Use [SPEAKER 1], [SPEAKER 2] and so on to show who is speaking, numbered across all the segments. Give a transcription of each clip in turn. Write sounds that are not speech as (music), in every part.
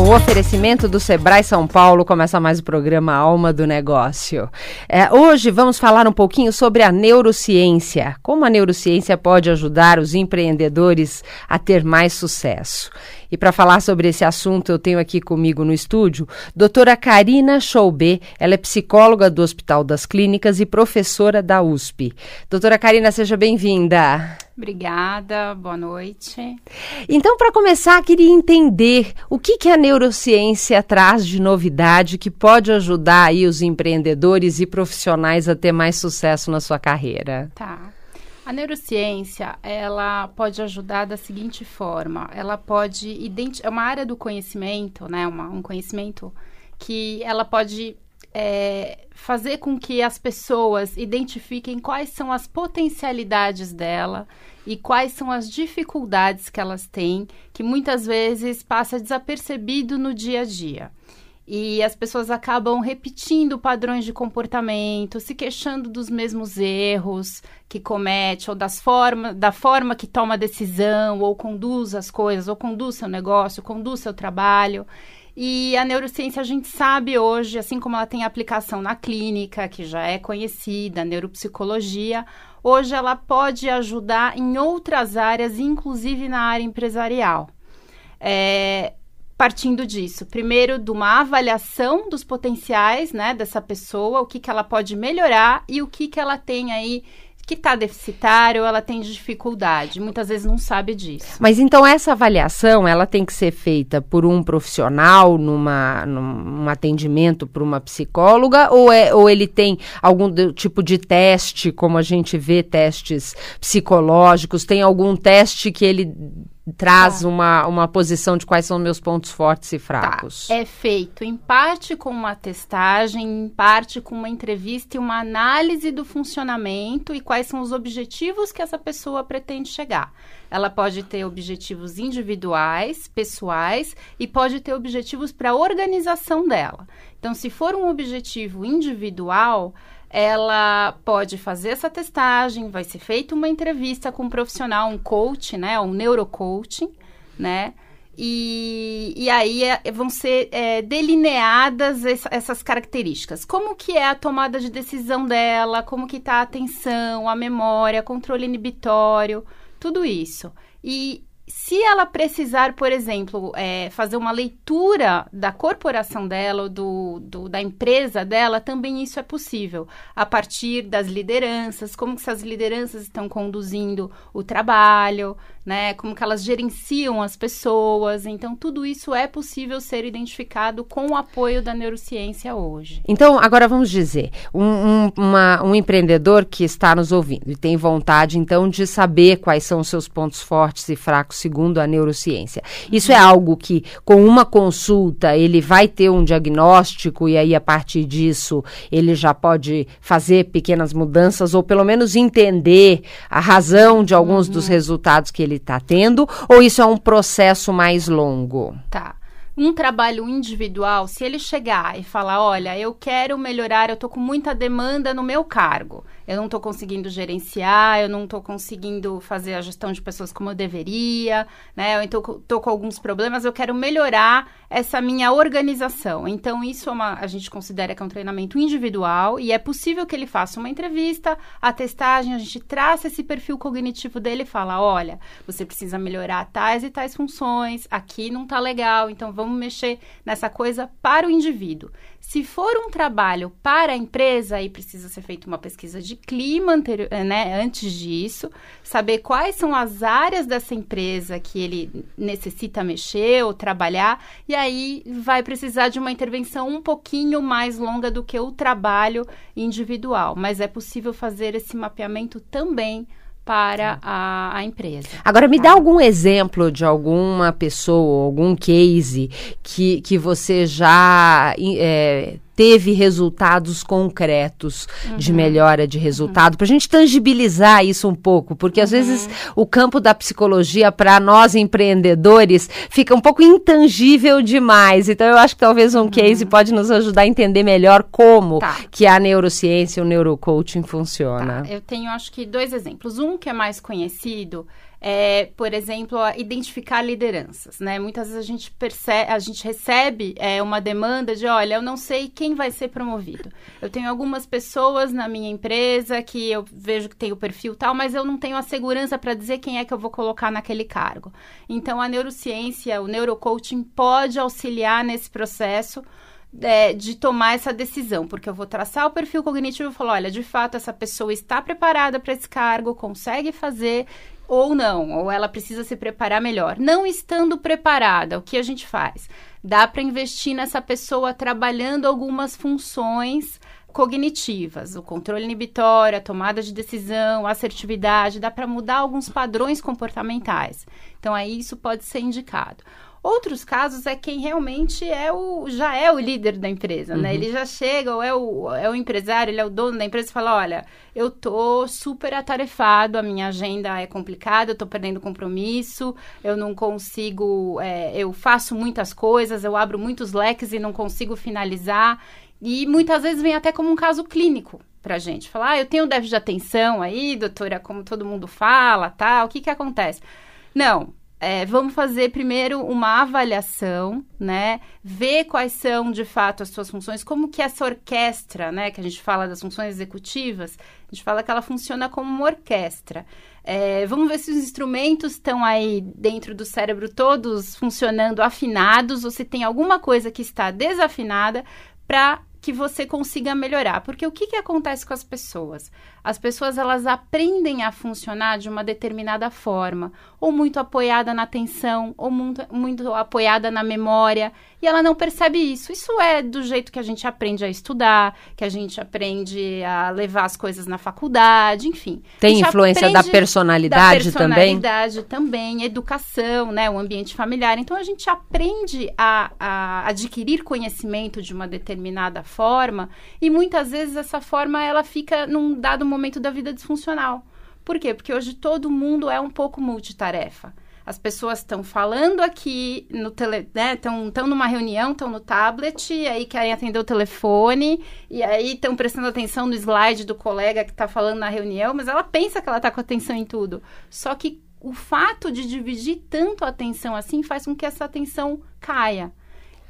[SPEAKER 1] O oferecimento do Sebrae São Paulo, começa mais o programa Alma do Negócio. É, hoje vamos falar um pouquinho sobre a neurociência. Como a neurociência pode ajudar os empreendedores a ter mais sucesso. E para falar sobre esse assunto, eu tenho aqui comigo no estúdio doutora Karina Choubet. Ela é psicóloga do Hospital das Clínicas e professora da USP. Doutora Karina, seja bem-vinda.
[SPEAKER 2] Obrigada, boa noite.
[SPEAKER 1] Então, para começar, queria entender o que, que a neurociência traz de novidade que pode ajudar aí os empreendedores e profissionais a ter mais sucesso na sua carreira.
[SPEAKER 2] Tá. A neurociência, ela pode ajudar da seguinte forma, ela pode é uma área do conhecimento, né, uma, um conhecimento que ela pode é, fazer com que as pessoas identifiquem quais são as potencialidades dela e quais são as dificuldades que elas têm, que muitas vezes passa desapercebido no dia a dia. E as pessoas acabam repetindo padrões de comportamento, se queixando dos mesmos erros que comete, ou das forma, da forma que toma decisão, ou conduz as coisas, ou conduz seu negócio, conduz seu trabalho. E a neurociência a gente sabe hoje, assim como ela tem aplicação na clínica, que já é conhecida, a neuropsicologia, hoje ela pode ajudar em outras áreas, inclusive na área empresarial. É, partindo disso, primeiro de uma avaliação dos potenciais, né, dessa pessoa, o que, que ela pode melhorar e o que, que ela tem aí que está deficitário, ela tem dificuldade, muitas vezes não sabe disso.
[SPEAKER 1] Mas então essa avaliação, ela tem que ser feita por um profissional numa, num atendimento por uma psicóloga ou, é, ou ele tem algum tipo de teste, como a gente vê testes psicológicos, tem algum teste que ele traz tá. uma, uma posição de quais são meus pontos fortes e tá. fracos.
[SPEAKER 2] Tá. É feito em parte com uma testagem, em parte com uma entrevista e uma análise do funcionamento e quais são os objetivos que essa pessoa pretende chegar. Ela pode ter objetivos individuais, pessoais e pode ter objetivos para a organização dela. Então, se for um objetivo individual, ela pode fazer essa testagem, vai ser feita uma entrevista com um profissional, um coach, né, um neurocoaching, né, e, e aí é, vão ser é, delineadas essa, essas características. Como que é a tomada de decisão dela, como que está a atenção, a memória, controle inibitório, tudo isso. E se ela precisar, por exemplo, é, fazer uma leitura da corporação dela, do, do, da empresa dela, também isso é possível. A partir das lideranças, como que essas lideranças estão conduzindo o trabalho, né? Como que elas gerenciam as pessoas. Então, tudo isso é possível ser identificado com o apoio da neurociência hoje.
[SPEAKER 1] Então, agora vamos dizer, um, um, uma, um empreendedor que está nos ouvindo e tem vontade, então, de saber quais são os seus pontos fortes e fracos segundo a neurociência. Isso é algo que, com uma consulta, ele vai ter um diagnóstico e aí, a partir disso, ele já pode fazer pequenas mudanças ou pelo menos entender a razão de alguns uhum. dos resultados que ele está tendo ou isso é um processo mais longo?
[SPEAKER 2] Tá um trabalho individual, se ele chegar e falar, olha, eu quero melhorar, eu estou com muita demanda no meu cargo, eu não estou conseguindo gerenciar, eu não estou conseguindo fazer a gestão de pessoas como eu deveria, né? Eu estou com alguns problemas, eu quero melhorar essa minha organização. Então, isso é uma, a gente considera que é um treinamento individual e é possível que ele faça uma entrevista, a testagem, a gente traça esse perfil cognitivo dele e fala, olha, você precisa melhorar tais e tais funções, aqui não está legal, então vamos mexer nessa coisa para o indivíduo. Se for um trabalho para a empresa, aí precisa ser feita uma pesquisa de clima anterior, né, antes disso, saber quais são as áreas dessa empresa que ele necessita mexer ou trabalhar, e aí vai precisar de uma intervenção um pouquinho mais longa do que o trabalho individual. Mas é possível fazer esse mapeamento também para a, a, empresa.
[SPEAKER 1] Agora, me tá? dá algum exemplo de alguma pessoa, algum case que, que você já é, teve resultados concretos uhum. de melhora de resultado, uhum. para a gente tangibilizar isso um pouco, porque às uhum. vezes o campo da psicologia para nós empreendedores fica um pouco intangível demais. Então eu acho que talvez um case uhum. pode nos ajudar a entender melhor como tá. que a neurociência, o neurocoaching funciona.
[SPEAKER 2] Tá. Eu tenho acho que dois exemplos. Um que é mais conhecido é, por exemplo, identificar lideranças, né? Muitas vezes a gente percebe, a gente recebe é, uma demanda de, olha, eu não sei quem vai ser promovido. Eu tenho algumas pessoas na minha empresa que eu vejo que tem o perfil tal, mas eu não tenho a segurança para dizer quem é que eu vou colocar naquele cargo. Então, a neurociência, o neurocoaching pode auxiliar nesse processo. É, de tomar essa decisão, porque eu vou traçar o perfil cognitivo e falar, olha, de fato essa pessoa está preparada para esse cargo, consegue fazer ou não, ou ela precisa se preparar melhor. Não estando preparada, o que a gente faz? Dá para investir nessa pessoa trabalhando algumas funções cognitivas, o controle inibitório, a tomada de decisão, a assertividade, dá para mudar alguns padrões comportamentais. Então aí isso pode ser indicado. Outros casos é quem realmente é o já é o líder da empresa, né? uhum. né? Ele já chega, ou é o, é o empresário, ele é o dono da empresa e fala: olha, eu tô super atarefado, a minha agenda é complicada, eu tô perdendo compromisso, eu não consigo, é, eu faço muitas coisas, eu abro muitos leques e não consigo finalizar. E muitas vezes vem até como um caso clínico pra gente. Falar, ah, eu tenho déficit de atenção aí, doutora, como todo mundo fala, tal, o que que acontece? Não, é, vamos fazer primeiro uma avaliação, né? Ver quais são de fato as suas funções, como que essa orquestra, né? Que a gente fala das funções executivas, a gente fala que ela funciona como uma orquestra. É, vamos ver se os instrumentos estão aí dentro do cérebro todos funcionando afinados ou se tem alguma coisa que está desafinada para que você consiga melhorar. Porque o que, que acontece com as pessoas? As pessoas elas aprendem a funcionar de uma determinada forma, ou muito apoiada na atenção, ou muito, muito apoiada na memória, e ela não percebe isso. Isso é do jeito que a gente aprende a estudar, que a gente aprende a levar as coisas na faculdade, enfim.
[SPEAKER 1] Tem influência da personalidade,
[SPEAKER 2] da personalidade também? também, educação, né, o ambiente familiar. Então a gente aprende a, a adquirir conhecimento de uma determinada forma, e muitas vezes essa forma ela fica num dado momento da vida disfuncional. Por quê? Porque hoje todo mundo é um pouco multitarefa. As pessoas estão falando aqui no tele, né? Estão numa reunião, estão no tablet, e aí querem atender o telefone, e aí estão prestando atenção no slide do colega que está falando na reunião, mas ela pensa que ela está com atenção em tudo. Só que o fato de dividir tanto a atenção assim faz com que essa atenção caia.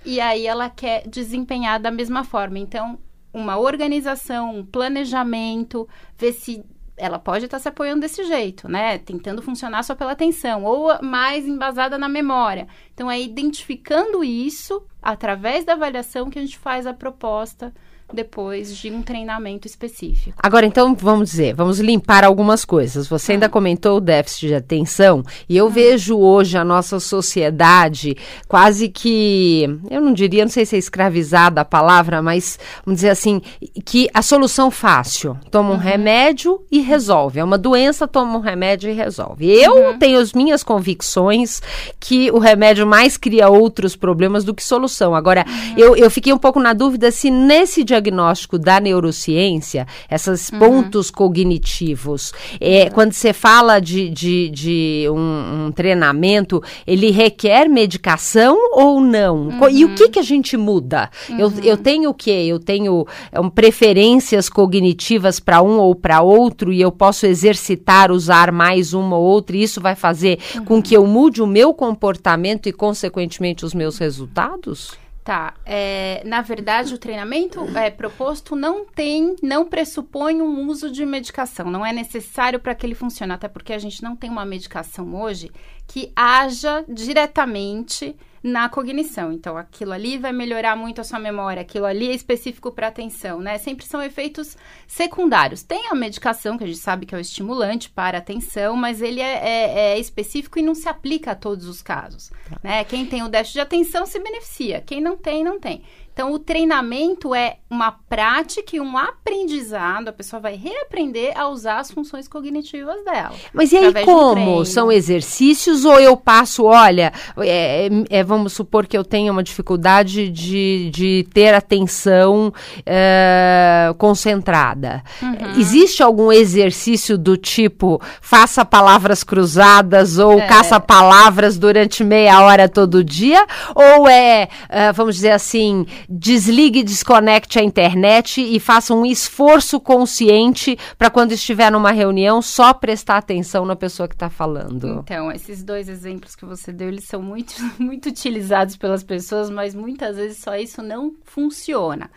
[SPEAKER 2] E aí ela quer desempenhar da mesma forma. Então, uma organização, um planejamento, ver se ela pode estar se apoiando desse jeito, né? Tentando funcionar só pela atenção, ou mais embasada na memória. Então, é identificando isso através da avaliação que a gente faz a proposta depois de um treinamento específico.
[SPEAKER 1] Agora, então, vamos dizer, vamos limpar algumas coisas. Você ainda ah. comentou o déficit de atenção, e eu ah. vejo hoje a nossa sociedade quase que, eu não diria, não sei se é escravizada a palavra, mas vamos dizer assim, que a solução fácil, toma um uhum. remédio e resolve. É uma doença, toma um remédio e resolve. Eu uhum. tenho as minhas convicções que o remédio mais cria outros problemas do que solução. Agora, uhum. eu, eu fiquei um pouco na dúvida se nesse diagnóstico diagnóstico da neurociência, esses uhum. pontos cognitivos, é, uhum. quando você fala de, de, de um, um, treinamento, ele requer medicação ou não? Uhum. E o que, que a gente muda? Eu, uhum. eu tenho o quê? Eu tenho um, preferências cognitivas para um ou para outro e eu posso exercitar, usar mais uma ou outra, e isso vai fazer com uhum. que eu mude o meu comportamento e, consequentemente, os meus resultados?
[SPEAKER 2] Tá. É, na verdade, o treinamento é, proposto não tem, não pressupõe um uso de medicação. Não é necessário para que ele funcione, até porque a gente não tem uma medicação hoje que haja diretamente na cognição. Então, aquilo ali vai melhorar muito a sua memória, aquilo ali é específico para atenção, né? Sempre são efeitos secundários. Tem a medicação, que a gente sabe que é o estimulante para atenção, mas ele é, é, é específico e não se aplica a todos os casos, tá. né? Quem tem o déficit de atenção se beneficia, quem não tem, não tem. Então, o treinamento é uma prática e um aprendizado. A pessoa vai reaprender a usar as funções cognitivas dela.
[SPEAKER 1] Mas e aí como? São exercícios ou eu passo, olha, é, é, é, vamos supor que eu tenha uma dificuldade de, de ter atenção é, concentrada. Uhum. Existe algum exercício do tipo faça palavras cruzadas ou é. caça palavras durante meia hora todo dia? Ou é, uh, vamos dizer assim, desligue desconecte a internet e faça um esforço consciente para quando estiver numa reunião só prestar atenção na pessoa que está falando.
[SPEAKER 2] Então, esses dois exemplos que você deu, eles são muito, (laughs) muito utilizados pelas pessoas, mas muitas vezes só isso não funciona.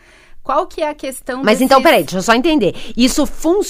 [SPEAKER 2] Qual que é a questão
[SPEAKER 1] Mas desses... então, peraí, deixa eu só entender. Isso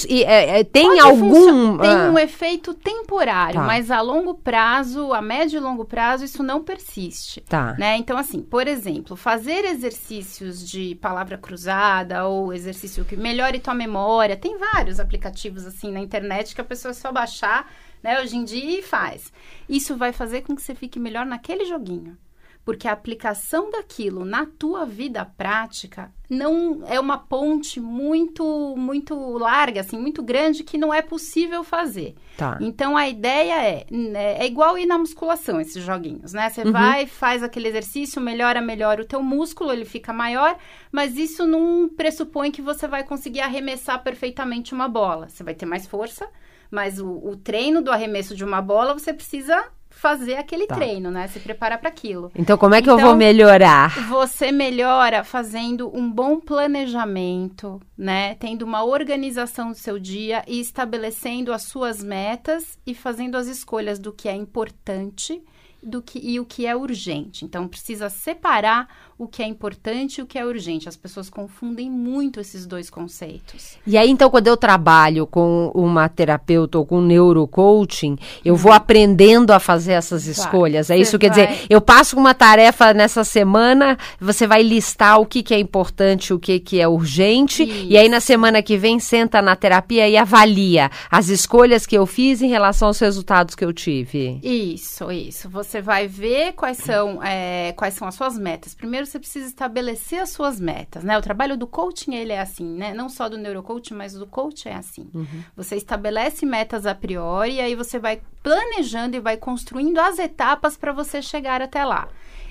[SPEAKER 1] é, é, tem Pode algum...
[SPEAKER 2] Tem ah. um efeito temporário, tá. mas a longo prazo, a médio e longo prazo, isso não persiste.
[SPEAKER 1] Tá.
[SPEAKER 2] Né? Então, assim, por exemplo, fazer exercícios de palavra cruzada ou exercício que melhore tua memória. Tem vários aplicativos, assim, na internet que a pessoa é só baixar, né, hoje em dia e faz. Isso vai fazer com que você fique melhor naquele joguinho porque a aplicação daquilo na tua vida prática não é uma ponte muito muito larga, assim, muito grande que não é possível fazer.
[SPEAKER 1] Tá.
[SPEAKER 2] Então a ideia é né, é igual ir na musculação esses joguinhos, né? Você uhum. vai, faz aquele exercício, melhora, melhora o teu músculo, ele fica maior, mas isso não pressupõe que você vai conseguir arremessar perfeitamente uma bola. Você vai ter mais força, mas o, o treino do arremesso de uma bola você precisa fazer aquele tá. treino, né? Se preparar para aquilo.
[SPEAKER 1] Então, como é que então, eu vou então, melhorar?
[SPEAKER 2] Você melhora fazendo um bom planejamento, né? Tendo uma organização do seu dia e estabelecendo as suas metas e fazendo as escolhas do que é importante do que, e o que é urgente. Então, precisa separar o que é importante e o que é urgente. As pessoas confundem muito esses dois conceitos.
[SPEAKER 1] E aí, então, quando eu trabalho com uma terapeuta ou com um neurocoaching, eu vou aprendendo a fazer essas escolhas. É isso? Quer vai... dizer, eu passo uma tarefa nessa semana, você vai listar o que, que é importante, o que, que é urgente, isso. e aí na semana que vem senta na terapia e avalia as escolhas que eu fiz em relação aos resultados que eu tive.
[SPEAKER 2] Isso, isso. Você vai ver quais são, é, quais são as suas metas. Primeiro, você precisa estabelecer as suas metas, né? O trabalho do coaching, ele é assim, né? Não só do neurocoaching, mas do coach é assim. Uhum. Você estabelece metas a priori, e aí você vai planejando e vai construindo as etapas para você chegar até lá.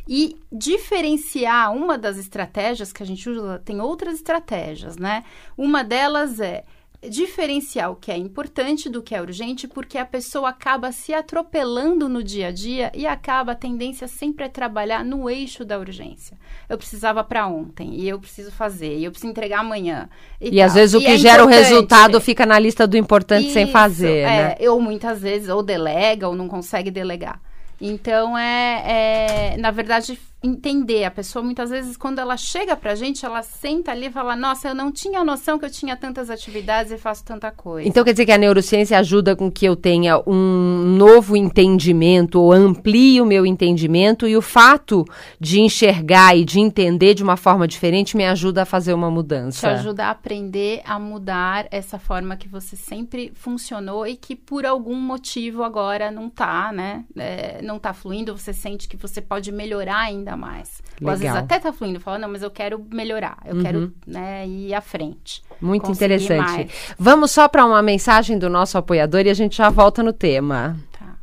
[SPEAKER 2] E diferenciar uma das estratégias que a gente usa, tem outras estratégias, né? Uma delas é diferenciar o que é importante do que é urgente, porque a pessoa acaba se atropelando no dia a dia e acaba a tendência sempre é trabalhar no eixo da urgência. Eu precisava para ontem e eu preciso fazer e eu preciso entregar amanhã.
[SPEAKER 1] E, e às vezes o que é gera o resultado fica na lista do importante Isso, sem fazer,
[SPEAKER 2] é, né? Ou muitas vezes ou delega ou não consegue delegar. Então é, é na verdade entender. A pessoa, muitas vezes, quando ela chega pra gente, ela senta ali e fala: Nossa, eu não tinha noção que eu tinha tantas atividades e faço tanta coisa.
[SPEAKER 1] Então quer dizer que a neurociência ajuda com que eu tenha um novo entendimento ou amplie o meu entendimento e o fato de enxergar e de entender de uma forma diferente me ajuda a fazer uma mudança.
[SPEAKER 2] Te ajuda a aprender a mudar essa forma que você sempre funcionou e que por algum motivo agora não tá, né? É, não tá fluindo, você sente que você pode melhorar ainda ainda mais. Ou às vezes até tá fluindo, fala, não, mas eu quero melhorar, eu uhum. quero né, ir à frente.
[SPEAKER 1] Muito interessante. Mais. Vamos só para uma mensagem do nosso apoiador e a gente já volta no tema. Tá.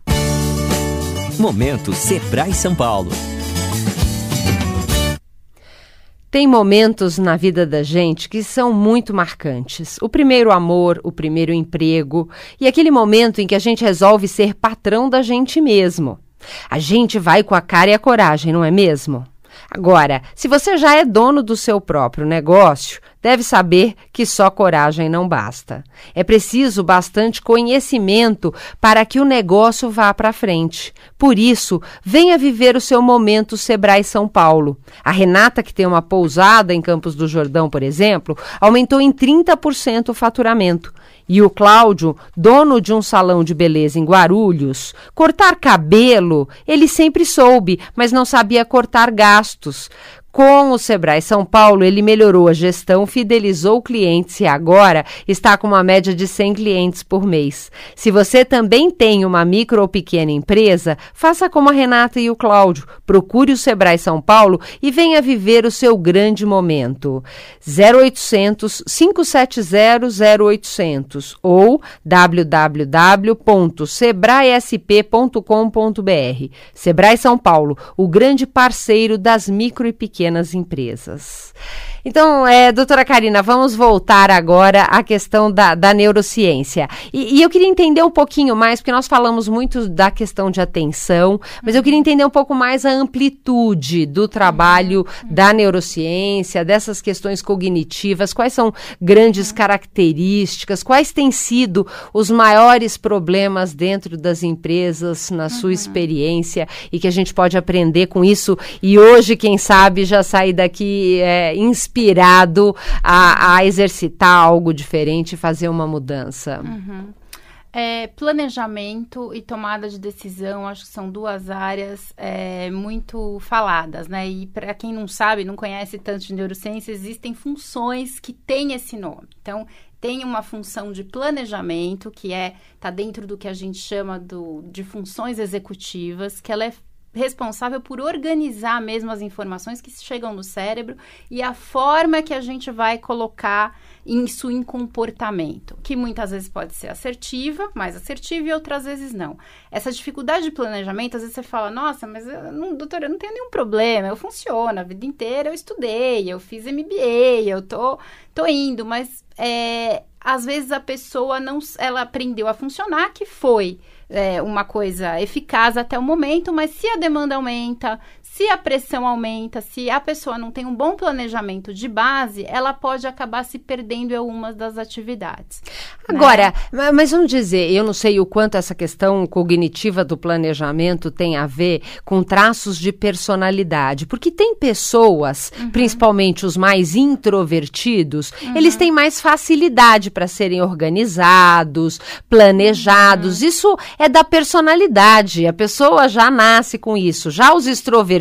[SPEAKER 3] Momento Sebrae São Paulo.
[SPEAKER 1] Tem momentos na vida da gente que são muito marcantes. O primeiro amor, o primeiro emprego e aquele momento em que a gente resolve ser patrão da gente mesmo. A gente vai com a cara e a coragem, não é mesmo? Agora, se você já é dono do seu próprio negócio, deve saber que só coragem não basta. É preciso bastante conhecimento para que o negócio vá para frente. Por isso, venha viver o seu momento Sebrae São Paulo. A Renata, que tem uma pousada em Campos do Jordão, por exemplo, aumentou em 30% o faturamento. E o Cláudio, dono de um salão de beleza em Guarulhos, cortar cabelo ele sempre soube, mas não sabia cortar gastos. Com o Sebrae São Paulo, ele melhorou a gestão, fidelizou clientes e agora está com uma média de 100 clientes por mês. Se você também tem uma micro ou pequena empresa, faça como a Renata e o Cláudio. Procure o Sebrae São Paulo e venha viver o seu grande momento. 0800 570 0800 ou www.sebraesp.com.br. Sebrae São Paulo, o grande parceiro das micro e pequenas empresas. Então, é, doutora Karina, vamos voltar agora à questão da, da neurociência. E, e, eu queria entender um pouquinho mais, porque nós falamos muito da questão de atenção, mas eu queria entender um pouco mais a amplitude do trabalho da neurociência, dessas questões cognitivas, quais são grandes características, quais têm sido os maiores problemas dentro das empresas, na sua experiência, e que a gente pode aprender com isso. E hoje, quem sabe, já sair daqui é, inspirado inspirado a, a exercitar algo diferente fazer uma mudança?
[SPEAKER 2] Uhum. É, planejamento e tomada de decisão, acho que são duas áreas é, muito faladas, né? E para quem não sabe, não conhece tanto de neurociência, existem funções que têm esse nome. Então, tem uma função de planejamento, que é tá dentro do que a gente chama do, de funções executivas, que ela é responsável por organizar mesmo as informações que chegam no cérebro e a forma que a gente vai colocar isso em comportamento, que muitas vezes pode ser assertiva, mais assertiva e outras vezes não. Essa dificuldade de planejamento, às vezes você fala, nossa, mas eu não, doutora, eu não tenho nenhum problema, eu funciono, a vida inteira eu estudei, eu fiz MBA, eu tô, tô indo, mas é, às vezes a pessoa não, ela aprendeu a funcionar, que foi é, uma coisa eficaz até o momento, mas se a demanda aumenta, se a pressão aumenta, se a pessoa não tem um bom planejamento de base, ela pode acabar se perdendo em algumas das atividades.
[SPEAKER 1] Né? Agora, né? mas vamos dizer, eu não sei o quanto essa questão cognitiva do planejamento tem a ver com traços de personalidade, porque tem pessoas, uhum. principalmente os mais introvertidos, uhum. eles têm mais facilidade para serem organizados, planejados. Uhum. Isso é da personalidade. A pessoa já nasce com isso. Já os extrovertidos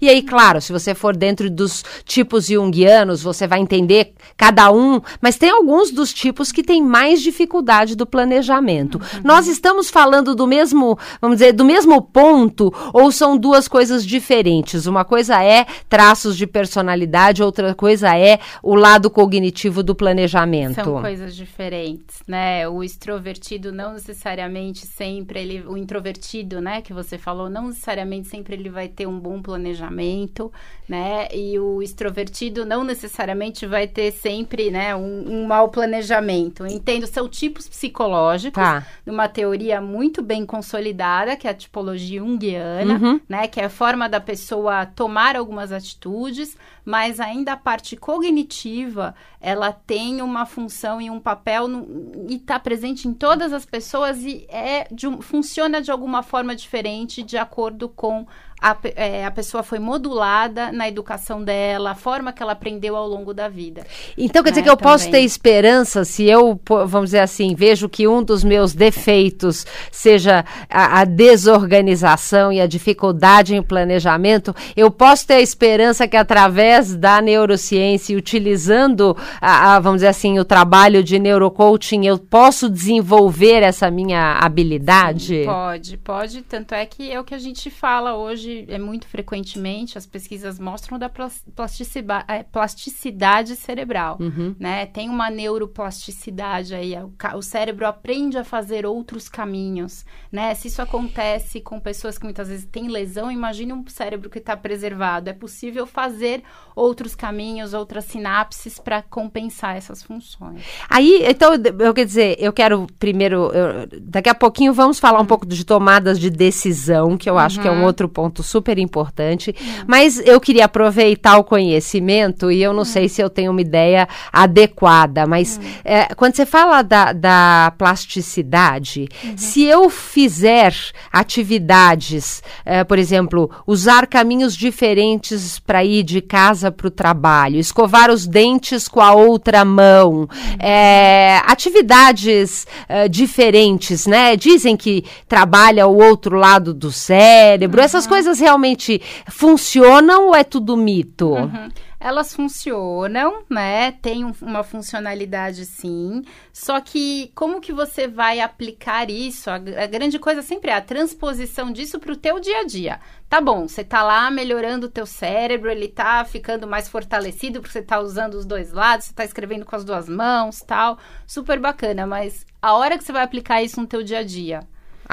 [SPEAKER 1] e aí, claro, se você for dentro dos tipos junguianos, você vai entender cada um, mas tem alguns dos tipos que têm mais dificuldade do planejamento. Uhum. Nós estamos falando do mesmo, vamos dizer, do mesmo ponto ou são duas coisas diferentes? Uma coisa é traços de personalidade, outra coisa é o lado cognitivo do planejamento.
[SPEAKER 2] São coisas diferentes, né? O extrovertido não necessariamente sempre ele, o introvertido, né, que você falou, não necessariamente sempre ele vai ter um bom planejamento, né? E o extrovertido não necessariamente vai ter sempre, né, um, um mau planejamento. entendo, são tipos psicológicos, tá. uma teoria muito bem consolidada, que é a tipologia junguiana, uhum. né? Que é a forma da pessoa tomar algumas atitudes, mas ainda a parte cognitiva, ela tem uma função e um papel no, e está presente em todas as pessoas e é de, funciona de alguma forma diferente de acordo com a, é, a pessoa foi modulada na educação dela, a forma que ela aprendeu ao longo da vida.
[SPEAKER 1] Então quer dizer né, que eu também. posso ter esperança se eu, vamos dizer assim, vejo que um dos meus defeitos seja a, a desorganização e a dificuldade em planejamento, eu posso ter a esperança que através da neurociência, utilizando, a, a, vamos dizer assim, o trabalho de neurocoaching, eu posso desenvolver essa minha habilidade? Sim,
[SPEAKER 2] pode, pode. Tanto é que é o que a gente fala hoje é muito frequentemente, as pesquisas mostram da plasticidade, é, plasticidade cerebral, uhum. né? Tem uma neuroplasticidade aí, o, cérebro aprende a fazer outros caminhos, né? Se isso acontece com pessoas que muitas vezes têm lesão, imagine um cérebro que está preservado. É possível fazer outros caminhos, outras sinapses para compensar essas funções.
[SPEAKER 1] Aí, então, eu quer dizer, eu quero primeiro, eu, daqui a pouquinho vamos falar um uhum. pouco de tomadas de decisão, que eu acho que é um uhum. outro ponto ponto super importante. Mas eu queria aproveitar o conhecimento e eu não sei se eu tenho uma ideia adequada, mas é, quando você fala da, da plasticidade, se eu fizer atividades, é, por exemplo, usar caminhos diferentes para ir de casa para o trabalho, escovar os dentes com a outra mão, é, atividades é, diferentes, né? Dizem que trabalha o outro lado do cérebro, essas coisas coisas realmente funcionam ou é tudo mito?
[SPEAKER 2] Uhum. Elas funcionam, né? Tem um, uma funcionalidade sim. Só que como que você vai aplicar isso? A, a grande coisa sempre é a transposição disso para o teu dia a dia. Tá bom, você tá lá melhorando o teu cérebro, ele tá ficando mais fortalecido porque você tá usando os dois lados, você tá escrevendo com as duas mãos, tal. Super bacana, mas a hora que você vai aplicar isso no teu dia a dia,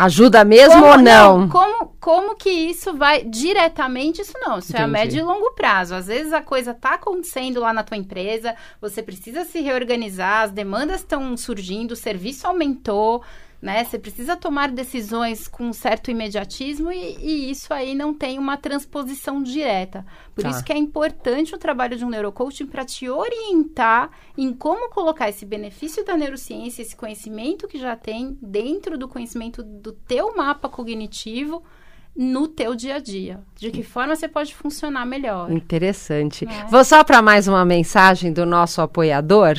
[SPEAKER 1] Ajuda mesmo
[SPEAKER 2] como,
[SPEAKER 1] ou não?
[SPEAKER 2] não? Como, como que isso vai diretamente? Isso não, isso Entendi. é a médio e longo prazo. Às vezes a coisa está acontecendo lá na tua empresa, você precisa se reorganizar, as demandas estão surgindo, o serviço aumentou, né? Você precisa tomar decisões com um certo imediatismo e, e isso aí não tem uma transposição direta. Por tá. isso que é importante o trabalho de um neurocoaching para te orientar em como colocar esse benefício da neurociência, esse conhecimento que já tem dentro do conhecimento do teu mapa cognitivo no teu dia a dia. De que forma você pode funcionar melhor.
[SPEAKER 1] Interessante. É. Vou só para mais uma mensagem do nosso apoiador.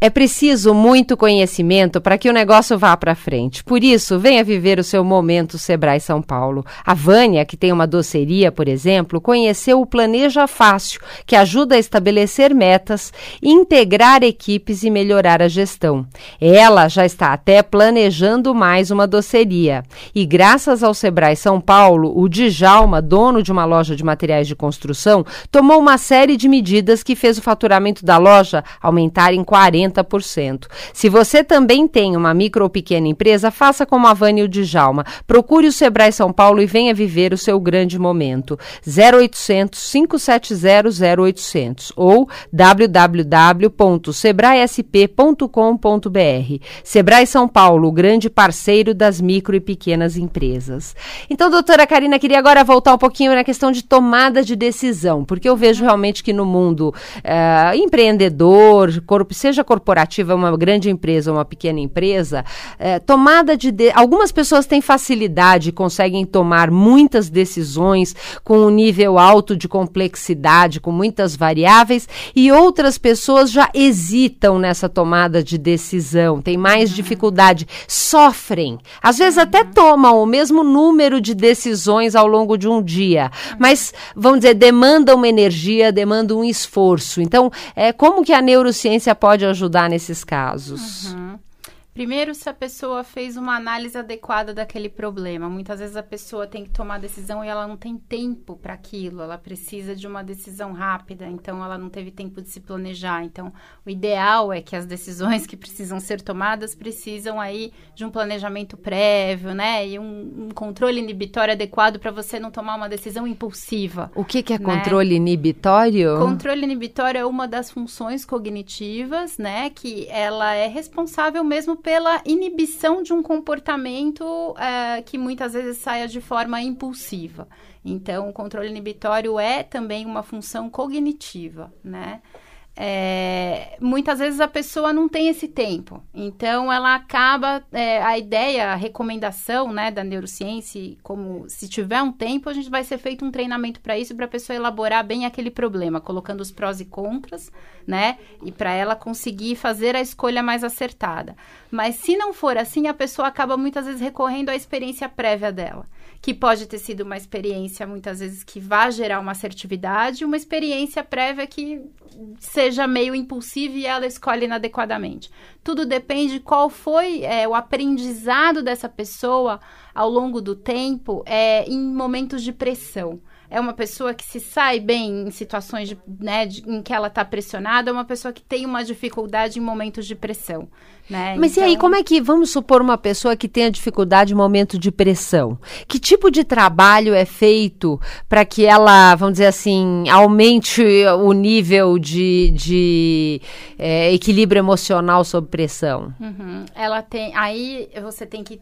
[SPEAKER 1] É preciso muito conhecimento para que o negócio vá para frente. Por isso, venha viver o seu momento Sebrae São Paulo. A Vânia, que tem uma doceria, por exemplo, conheceu o Planeja Fácil, que ajuda a estabelecer metas, integrar equipes e melhorar a gestão. Ela já está até planejando mais uma doceria. E graças ao Sebrae São Paulo, o Djalma, dono de uma loja de materiais de construção, tomou uma série de medidas que fez o faturamento da loja aumentar em 40 40%. Se você também tem uma micro ou pequena empresa, faça como a Vânia Djalma. Procure o Sebrae São Paulo e venha viver o seu grande momento. 0800 570 0800 ou www.sebraesp.com.br. Sebrae São Paulo, o grande parceiro das micro e pequenas empresas. Então, doutora Karina, queria agora voltar um pouquinho na questão de tomada de decisão, porque eu vejo realmente que no mundo uh, empreendedor, corpo, seja corpo corporativa, uma grande empresa, uma pequena empresa, é, tomada de, de, Algumas pessoas têm facilidade, conseguem tomar muitas decisões com um nível alto de complexidade, com muitas variáveis, e outras pessoas já hesitam nessa tomada de decisão, têm mais uhum. dificuldade, sofrem. Às vezes uhum. até tomam o mesmo número de decisões ao longo de um dia, uhum. mas, vamos dizer, demandam uma energia, demandam um esforço. Então, é, como que a neurociência pode ajudar? Ajudar nesses casos?
[SPEAKER 2] Primeiro, se a pessoa fez uma análise adequada daquele problema. Muitas vezes a pessoa tem que tomar decisão e ela não tem tempo para aquilo, ela precisa de uma decisão rápida, então ela não teve tempo de se planejar. Então, o ideal é que as decisões que precisam ser tomadas precisam aí de um planejamento prévio, né? E um, um controle inibitório adequado para você não tomar uma decisão impulsiva.
[SPEAKER 1] O que, que é né? controle inibitório?
[SPEAKER 2] Controle inibitório é uma das funções cognitivas, né? Que ela é responsável mesmo pela inibição de um comportamento é, que muitas vezes saia de forma impulsiva. Então, o controle inibitório é também uma função cognitiva, né? É, muitas vezes a pessoa não tem esse tempo. Então, ela acaba. É, a ideia, a recomendação né, da neurociência, como se tiver um tempo, a gente vai ser feito um treinamento para isso, para a pessoa elaborar bem aquele problema, colocando os prós e contras, né? E para ela conseguir fazer a escolha mais acertada. Mas se não for assim, a pessoa acaba muitas vezes recorrendo à experiência prévia dela que pode ter sido uma experiência muitas vezes que vá gerar uma assertividade, uma experiência prévia que seja meio impulsiva e ela escolhe inadequadamente. Tudo depende de qual foi é, o aprendizado dessa pessoa ao longo do tempo é, em momentos de pressão é uma pessoa que se sai bem em situações de, né, de, em que ela está pressionada, é uma pessoa que tem uma dificuldade em momentos de pressão. Né?
[SPEAKER 1] Mas então... e aí, então como é que, vamos supor uma pessoa que tenha dificuldade em momento de pressão? Que tipo de trabalho é feito para que ela, vamos dizer assim, aumente o nível de, de é, equilíbrio emocional sob pressão?
[SPEAKER 2] Uhum. Ela tem, aí você tem que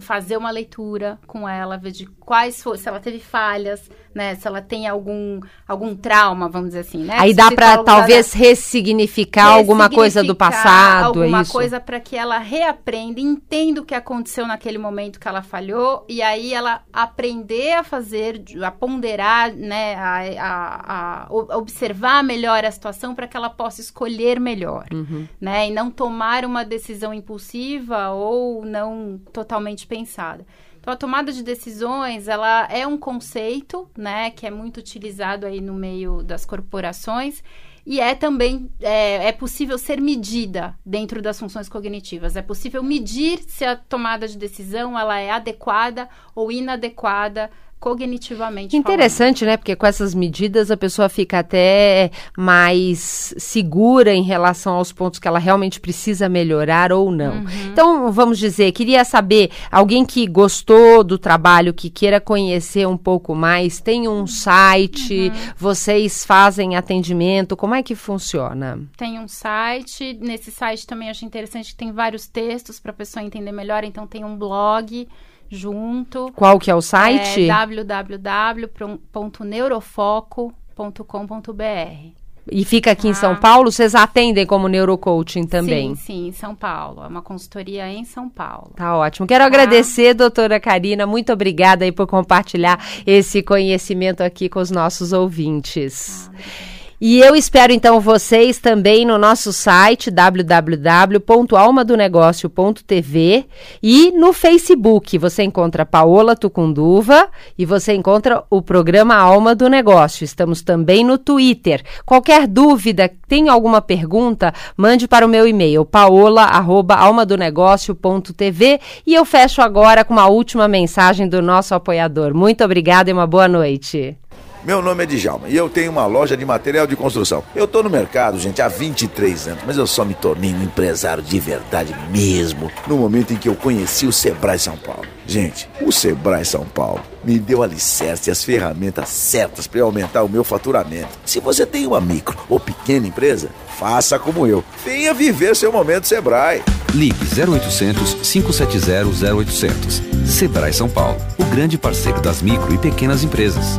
[SPEAKER 2] fazer uma leitura com ela, ver de quais foram, se ela teve falhas, né? Se ela tem algum, algum trauma, vamos dizer assim, né?
[SPEAKER 1] Aí dá para talvez ressignificar, ressignificar alguma coisa do passado,
[SPEAKER 2] alguma
[SPEAKER 1] é isso?
[SPEAKER 2] coisa para que ela reaprenda, entenda o que aconteceu naquele momento que ela falhou e aí ela aprender a fazer, a ponderar, né? A, a, a observar melhor a situação para que ela possa escolher melhor, uhum. né? E não tomar uma decisão impulsiva ou não totalmente pensada. Então, a tomada de decisões, ela é um conceito, né, que é muito utilizado aí no meio das corporações e é também é, é, possível ser medida dentro das funções cognitivas. É possível medir se a tomada de decisão ela é adequada ou inadequada cognitivamente.
[SPEAKER 1] Interessante,
[SPEAKER 2] falando.
[SPEAKER 1] né? Porque com essas medidas a pessoa fica até mais segura em relação aos pontos que ela realmente precisa melhorar ou não. Uhum. Então, vamos dizer, queria saber, alguém que gostou do trabalho, que queira conhecer um pouco mais, tem um site, uhum. vocês fazem atendimento, como é que funciona?
[SPEAKER 2] Tem um site, nesse site também acho interessante que tem vários textos para a pessoa entender melhor, então tem um blog junto.
[SPEAKER 1] Qual que é o site?
[SPEAKER 2] É www.neurofoco.com.br.
[SPEAKER 1] E fica aqui ah. em São ah. Paulo? Vocês atendem como neurocoaching também?
[SPEAKER 2] Sim, sim, em São Paulo. É uma consultoria em São Paulo.
[SPEAKER 1] Tá ótimo. Quero ah. agradecer, doutora Karina. Muito obrigada aí por compartilhar esse conhecimento aqui com os nossos ouvintes. Ah. E eu espero então vocês também no nosso site www.almadonegócio.tv e no Facebook. Você encontra Paola Tucunduva e você encontra o programa Alma do Negócio. Estamos também no Twitter. Qualquer dúvida, tem alguma pergunta, mande para o meu e-mail paola@almadonegócio.tv e eu fecho agora com uma última mensagem do nosso apoiador. Muito obrigada e uma boa noite.
[SPEAKER 4] Meu nome é Djalma e eu tenho uma loja de material de construção. Eu tô no mercado, gente, há 23 anos, mas eu só me tornei um empresário de verdade mesmo no momento em que eu conheci o Sebrae São Paulo. Gente, o Sebrae São Paulo me deu alicerce e as ferramentas certas para aumentar o meu faturamento. Se você tem uma micro ou pequena empresa, faça como eu. Venha viver seu momento Sebrae.
[SPEAKER 5] Ligue 0800 570 0800. Sebrae São Paulo, o grande parceiro das micro e pequenas empresas.